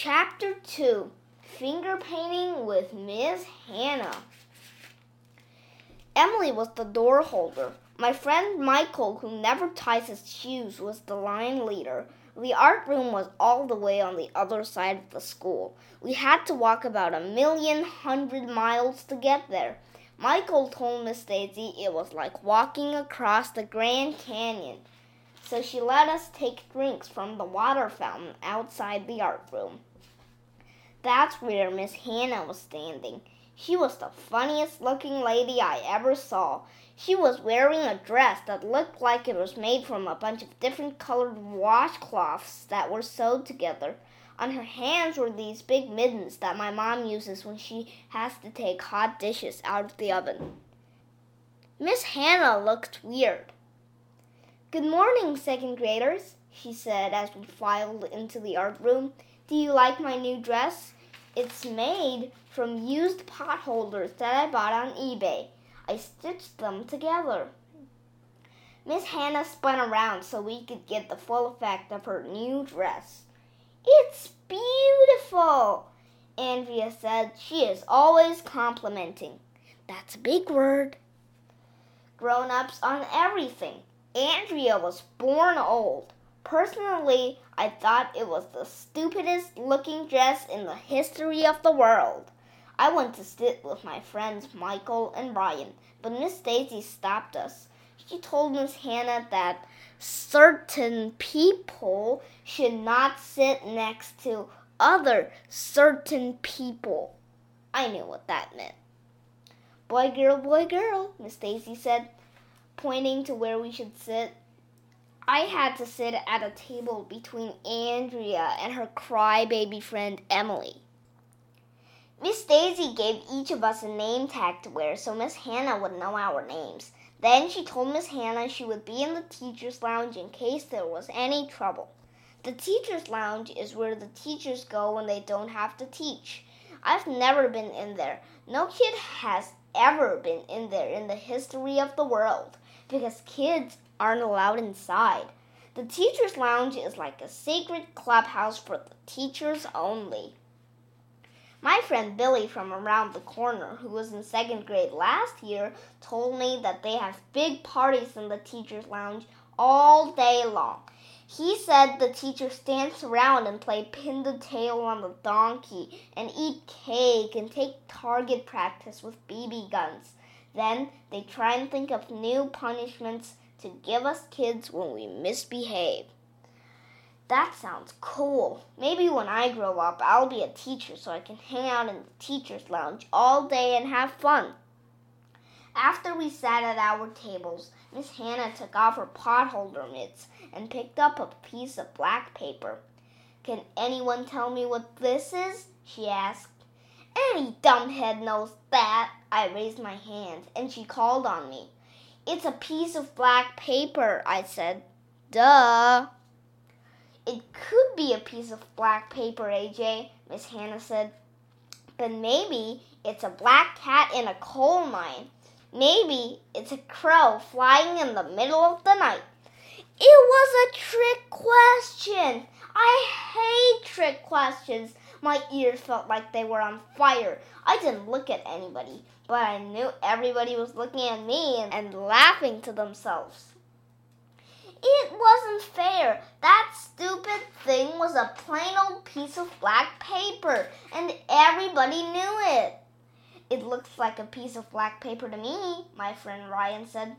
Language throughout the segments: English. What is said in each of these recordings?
Chapter 2 Finger Painting with Miss Hannah. Emily was the door holder. My friend Michael, who never ties his shoes, was the line leader. The art room was all the way on the other side of the school. We had to walk about a million hundred miles to get there. Michael told Miss Daisy it was like walking across the Grand Canyon. So she let us take drinks from the water fountain outside the art room. That's where Miss Hannah was standing. She was the funniest looking lady I ever saw. She was wearing a dress that looked like it was made from a bunch of different colored washcloths that were sewed together. On her hands were these big mittens that my mom uses when she has to take hot dishes out of the oven. Miss Hannah looked weird. Good morning, second graders, she said as we filed into the art room. Do you like my new dress? It's made from used pot holders that I bought on eBay. I stitched them together. Miss Hannah spun around so we could get the full effect of her new dress. It's beautiful, Andrea said. She is always complimenting. That's a big word. Grown ups on everything. Andrea was born old. Personally, I thought it was the stupidest looking dress in the history of the world. I went to sit with my friends Michael and Brian, but Miss Daisy stopped us. She told Miss Hannah that certain people should not sit next to other certain people. I knew what that meant. Boy, girl, boy, girl, Miss Daisy said, pointing to where we should sit. I had to sit at a table between Andrea and her crybaby friend Emily. Miss Daisy gave each of us a name tag to wear so Miss Hannah would know our names. Then she told Miss Hannah she would be in the teacher's lounge in case there was any trouble. The teacher's lounge is where the teachers go when they don't have to teach. I've never been in there. No kid has ever been in there in the history of the world because kids aren't allowed inside. The teacher's lounge is like a secret clubhouse for the teachers only. My friend Billy from around the corner, who was in second grade last year, told me that they have big parties in the teacher's lounge all day long. He said the teachers dance around and play pin the tail on the donkey and eat cake and take target practice with BB guns. Then they try and think of new punishments to give us kids when we misbehave. That sounds cool. Maybe when I grow up, I'll be a teacher so I can hang out in the teacher's lounge all day and have fun. After we sat at our tables, Miss Hannah took off her potholder mitts and picked up a piece of black paper. Can anyone tell me what this is? she asked. Any dumbhead knows that. I raised my hand, and she called on me. It's a piece of black paper, I said. Duh. It could be a piece of black paper, AJ, Miss Hannah said. But maybe it's a black cat in a coal mine. Maybe it's a crow flying in the middle of the night. It was a trick question. I hate trick questions. My ears felt like they were on fire. I didn't look at anybody, but I knew everybody was looking at me and laughing to themselves. It wasn't fair. That stupid thing was a plain old piece of black paper, and everybody knew it. It looks like a piece of black paper to me, my friend Ryan said.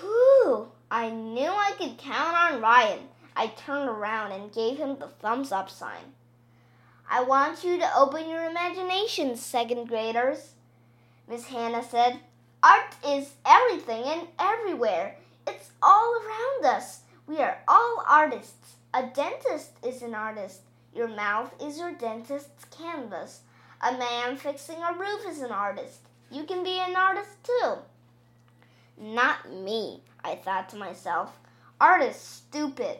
Whew! I knew I could count on Ryan. I turned around and gave him the thumbs up sign. I want you to open your imaginations, second graders, Miss Hannah said. Art is everything and everywhere. It's all around us. We are all artists. A dentist is an artist. Your mouth is your dentist's canvas. A man fixing a roof is an artist. You can be an artist too. Not me, I thought to myself. Art is stupid.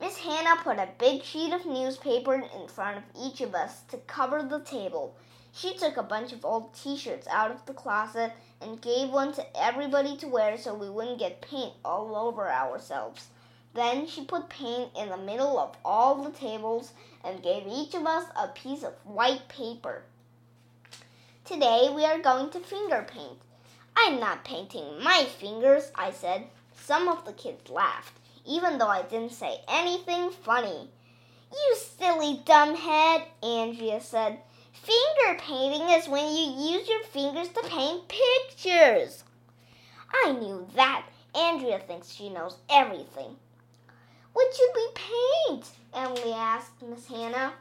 Miss Hannah put a big sheet of newspaper in front of each of us to cover the table. She took a bunch of old t shirts out of the closet and gave one to everybody to wear so we wouldn't get paint all over ourselves. Then she put paint in the middle of all the tables and gave each of us a piece of white paper. Today we are going to finger paint. I'm not painting my fingers, I said. Some of the kids laughed, even though I didn't say anything funny. You silly dumbhead, Andrea said. Finger painting is when you use your fingers to paint pictures. I knew that. Andrea thinks she knows everything. What should we paint? Emily asked Miss Hannah.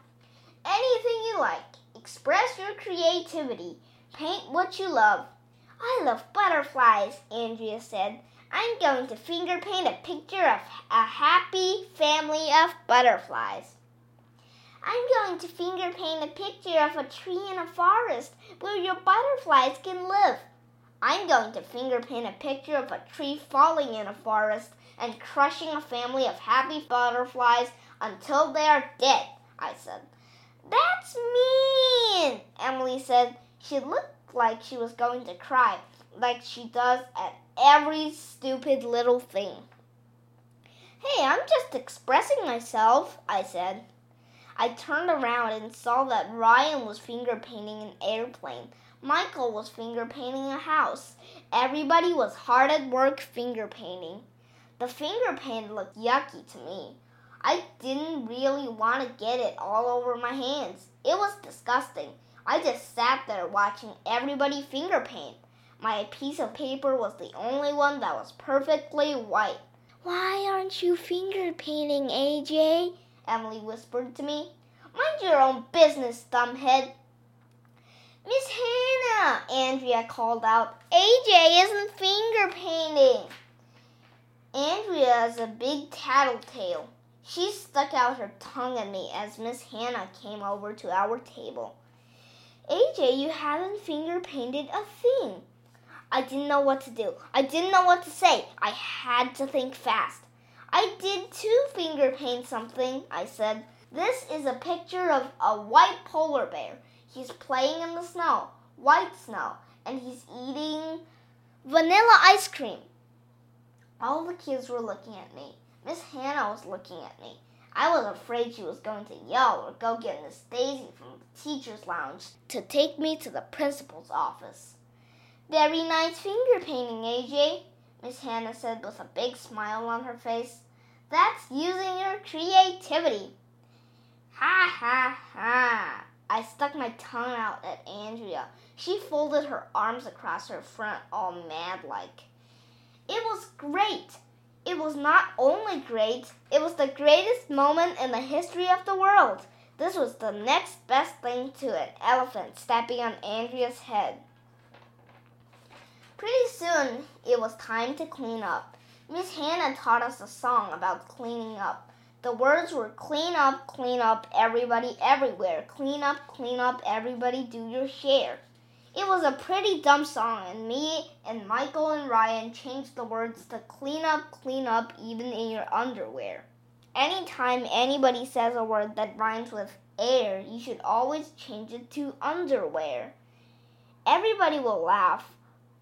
Anything you like. Express your creativity. Paint what you love. I love butterflies, Andrea said. I'm going to finger paint a picture of a happy family of butterflies. I'm going to finger paint a picture of a tree in a forest where your butterflies can live. I'm going to finger paint a picture of a tree falling in a forest and crushing a family of happy butterflies until they are dead, I said. That's mean, Emily said. She looked like she was going to cry, like she does at every stupid little thing. Hey, I'm just expressing myself, I said. I turned around and saw that Ryan was finger painting an airplane. Michael was finger painting a house. Everybody was hard at work finger painting. The finger paint looked yucky to me. I didn't really want to get it all over my hands. It was disgusting. I just sat there watching everybody finger paint. My piece of paper was the only one that was perfectly white. Why aren't you finger painting, AJ? Emily whispered to me. Mind your own business, dumbhead. Miss Hannah, Andrea called out. AJ isn't finger painting. Andrea is a big tattletale. She stuck out her tongue at me as Miss Hannah came over to our table. AJ, you haven't finger painted a thing. I didn't know what to do. I didn't know what to say. I had to think fast. I did too finger paint something, I said. This is a picture of a white polar bear. He's playing in the snow, white snow, and he's eating vanilla ice cream. All the kids were looking at me. Miss Hannah was looking at me. I was afraid she was going to yell or go get Miss Daisy from the teacher's lounge to take me to the principal's office. Very nice finger painting, AJ, Miss Hannah said with a big smile on her face. That's using your creativity. Ha ha ha. I stuck my tongue out at Andrea. She folded her arms across her front, all mad like. It was great. It was not only great, it was the greatest moment in the history of the world. This was the next best thing to an elephant stepping on Andrea's head. Soon, it was time to clean up. Miss Hannah taught us a song about cleaning up. The words were clean up, clean up, everybody everywhere. Clean up, clean up, everybody do your share. It was a pretty dumb song, and me and Michael and Ryan changed the words to clean up, clean up, even in your underwear. Anytime anybody says a word that rhymes with air, you should always change it to underwear. Everybody will laugh.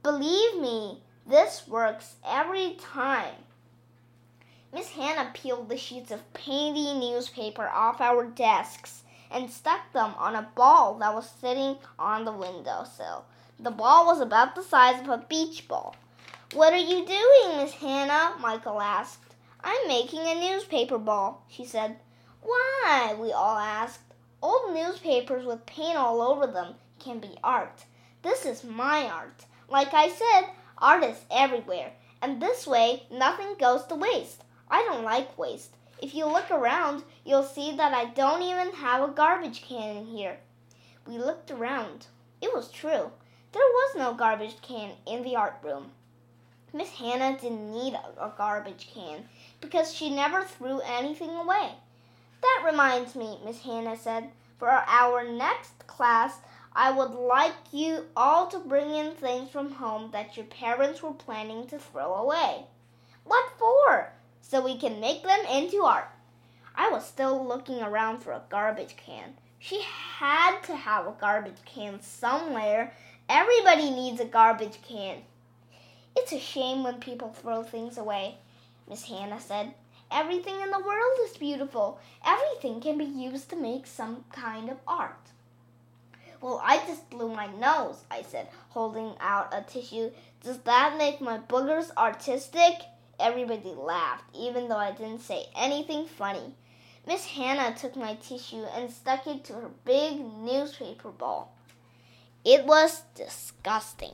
Believe me, this works every time. Miss Hannah peeled the sheets of painty newspaper off our desks and stuck them on a ball that was sitting on the windowsill. The ball was about the size of a beach ball. What are you doing, Miss Hannah? Michael asked. I'm making a newspaper ball, she said. Why? we all asked. Old newspapers with paint all over them can be art. This is my art. Like I said, art is everywhere, and this way nothing goes to waste. I don't like waste. If you look around, you'll see that I don't even have a garbage can in here. We looked around. It was true. There was no garbage can in the art room. Miss Hannah didn't need a garbage can because she never threw anything away. That reminds me, Miss Hannah said, for our next class, I would like you all to bring in things from home that your parents were planning to throw away. What for? so we can make them into art. I was still looking around for a garbage can. She had to have a garbage can somewhere. Everybody needs a garbage can. It's a shame when people throw things away, Miss Hannah said. Everything in the world is beautiful. Everything can be used to make some kind of art. Well, I just blew my nose, I said, holding out a tissue. Does that make my boogers artistic? Everybody laughed, even though I didn't say anything funny. Miss Hannah took my tissue and stuck it to her big newspaper ball. It was disgusting.